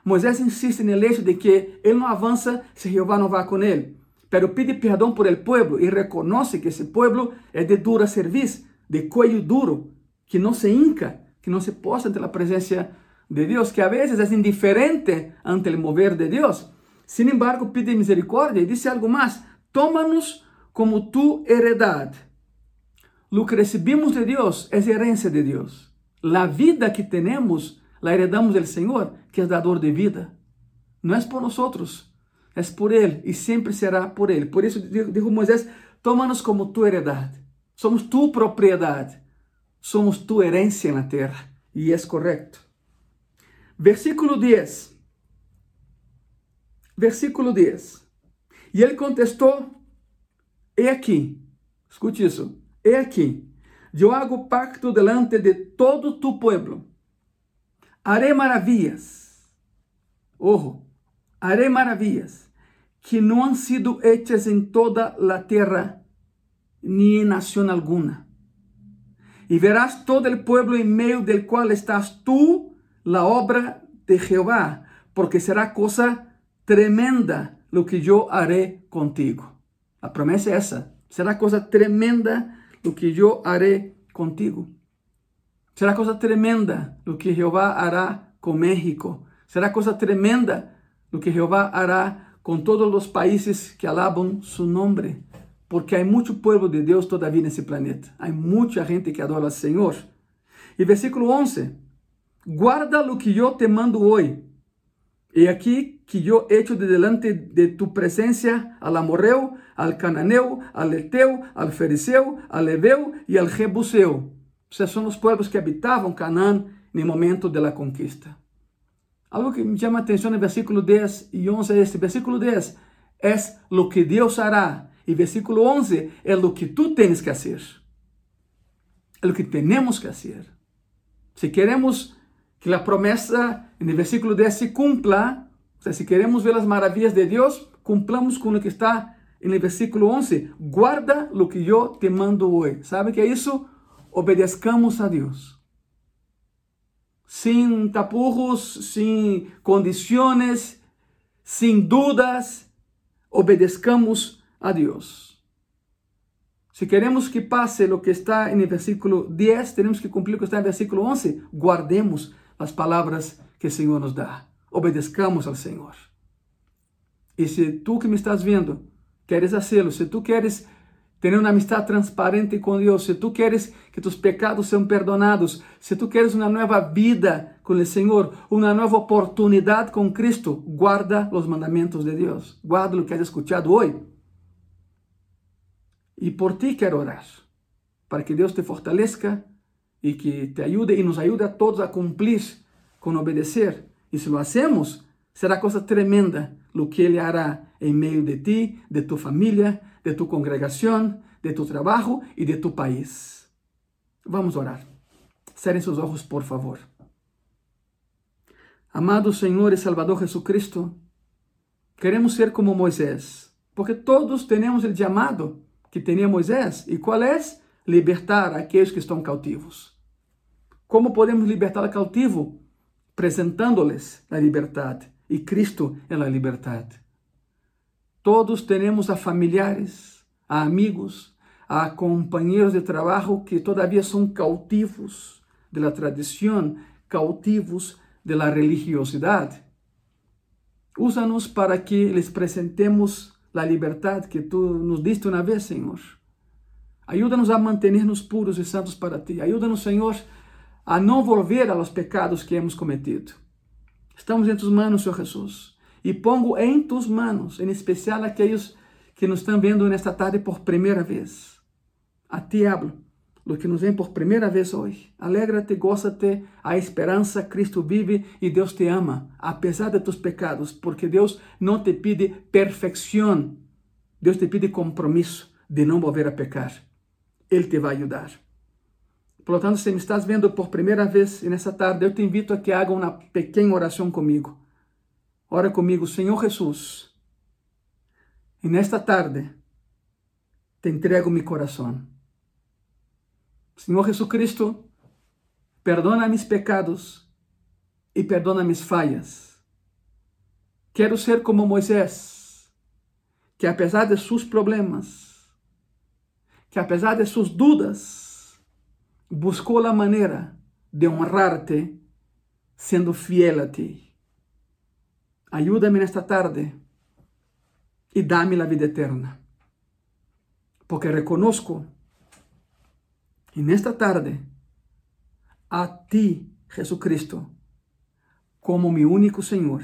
Moisés insiste no hecho de que ele não avança se Jeová não vá com ele pero pide perdão por el pueblo e reconoce que esse pueblo é de dura serviço, de cuello duro, que não se hinca, que não se posa ante a presença de Dios, que a veces es indiferente ante el mover de Dios. Sin embargo, pide misericordia y dice algo más, tómanos como tu heredad. Lo que recibimos de Dios es herencia de Dios. La vida que tenemos la heredamos del Señor, que es dador de vida. No es por nosotros, es por Él y siempre será por Él. Por eso dijo Moisés, tómanos como tu heredad. Somos tu propriedad. Somos tu herencia en la tierra. Y es correcto. Versículo 10. Versículo 10. E ele contestou: He aqui, escute isso, he aqui, eu hago pacto delante de todo tu pueblo. Haré maravillas, ojo, haré maravillas que não han sido hechas em toda la tierra ni en nación alguna. E verás todo el pueblo en meio del cual estás tú, la obra de Jehová, porque será cosa tremenda lo que yo haré contigo. La promesa es esa. Será cosa tremenda lo que yo haré contigo. Será cosa tremenda lo que Jehová hará con México. Será cosa tremenda lo que Jehová hará con todos los países que alaban su nombre. Porque hay mucho pueblo de Dios todavía en ese planeta. Hay mucha gente que adora al Señor. Y versículo 11. Guarda o que eu te mando hoje. E aqui que eu hecho de delante de tu presencia al amorreu, al cananeu, al eteu, al feriseu, al leveu e al jebuseu. Esses são os povos que habitavam Canaã no momento da conquista. Algo que me chama a atenção no versículo 10 e 11 é este. Versículo 10 é lo que Deus hará. E versículo 11 é lo que tu tens que fazer. É lo que temos que fazer. Se queremos que a promessa no versículo 10 se cumpla, sea, si queremos ver las maravillas de Dios, cumplamos con lo que está el versículo 11. Guarda lo que yo te mando hoy. ¿Sabe qué es eso? Obedezcamos a Dios. Sin tapujos, sin condiciones, sin dudas, obedezcamos a Dios. Si queremos que pase lo que está el versículo 10, tenemos que cumplir lo que está el versículo 11. Guardemos las palabras que el Señor nos da obedezcamos ao Senhor. E se tu que me estás vendo queres fazê-lo, se tu queres ter uma amistade transparente com Deus, se tu queres que tus pecados sejam perdonados, se tu queres uma nova vida com o Senhor, uma nova oportunidade com Cristo, guarda os mandamentos de Deus, guarda o que has escuchado hoje. E por ti quero orar, para que Deus te fortaleça e que te ajude e nos ajude a todos a cumprir com obedecer e se lo hacemos, será coisa tremenda lo que Ele hará em meio de ti, de tu família, de tu congregação, de tu trabalho e de tu país. Vamos orar. Cerrem seus olhos, por favor. Amado Senhor e Salvador Jesucristo, queremos ser como Moisés, porque todos temos o chamado que tinha Moisés. E qual é? Libertar aqueles que estão cautivos. Como podemos libertar o cautivo? apresentando-lhes a liberdade e Cristo é a liberdade. Todos temos a familiares, a amigos, a companheiros de trabalho que todavia são cautivos da tradição, cautivos da religiosidade. Usa-nos para que lhes apresentemos a liberdade que tu nos diste uma vez, Senhor. Ajuda-nos a manter-nos puros e santos para ti. Ajuda-nos, Senhor, a não volver a los pecados que hemos cometido. Estamos em tus manos, Senhor Jesus. E pongo em tus manos, em especial aqueles que nos estão vendo nesta tarde por primeira vez. A ti hablo, lo que nos vem por primeira vez hoje. Alegra-te, goza-te, a esperança, Cristo vive e Deus te ama, apesar de tus pecados, porque Deus não te pide perfeição, Deus te pide compromisso de não volver a pecar. Ele te vai ajudar. Por lo tanto, se me estás vendo por primeira vez nessa tarde, eu te invito a que haga uma pequena oração comigo. Ora comigo, Senhor Jesus. E nesta tarde, te entrego meu coração. Senhor Jesucristo, perdona mis pecados e perdona mis falhas. Quero ser como Moisés, que apesar de seus problemas, que apesar de suas dúvidas, buscou a maneira de honrar-te sendo fiel a ti. Ayúdame nesta tarde e dá-me a vida eterna. Porque reconozco e nesta tarde a ti, Jesucristo, como mi único Senhor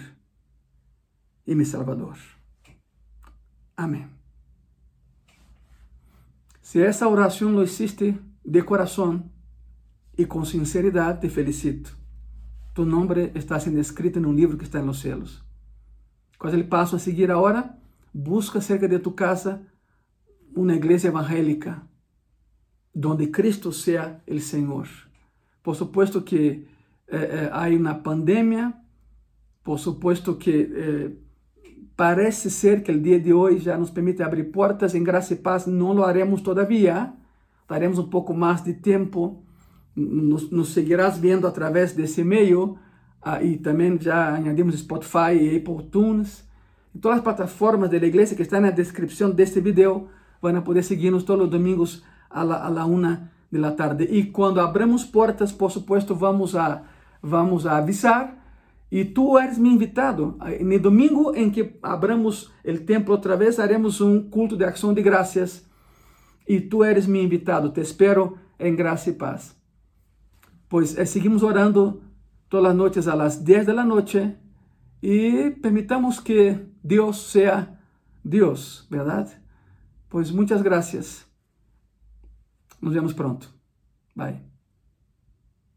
e mi Salvador. Amém. Se essa oração lo hiciste de coração e com sinceridade, te felicito. Tu nome está sendo escrito no livro que está nos céus. Qual é o passo a seguir agora? Busca cerca de tu casa uma igreja evangélica, donde Cristo seja o Senhor. Por supuesto que eh, eh, há uma pandemia, por supuesto que eh, parece ser que o dia de hoje já nos permite abrir portas em graça e paz, não lo haremos todavia, daremos um pouco mais de tempo, nos, nos seguirás vendo através desse meio, ah, e também já añadimos Spotify e Apple Tunes, e todas as plataformas da igreja que estão na descrição deste vídeo, vão poder seguir-nos todos os domingos a la, a la una de la tarde. E quando abramos portas, por supuesto, vamos a, vamos a avisar. E tu eres meu invitado. No domingo em que abramos o templo outra vez, haremos um culto de ação de graças. E tu eres meu invitado. Te espero em graça e paz. pues eh, seguimos orando todas las noches a las 10 de la noche y permitamos que Dios sea Dios, ¿verdad? Pues muchas gracias. Nos vemos pronto. Bye.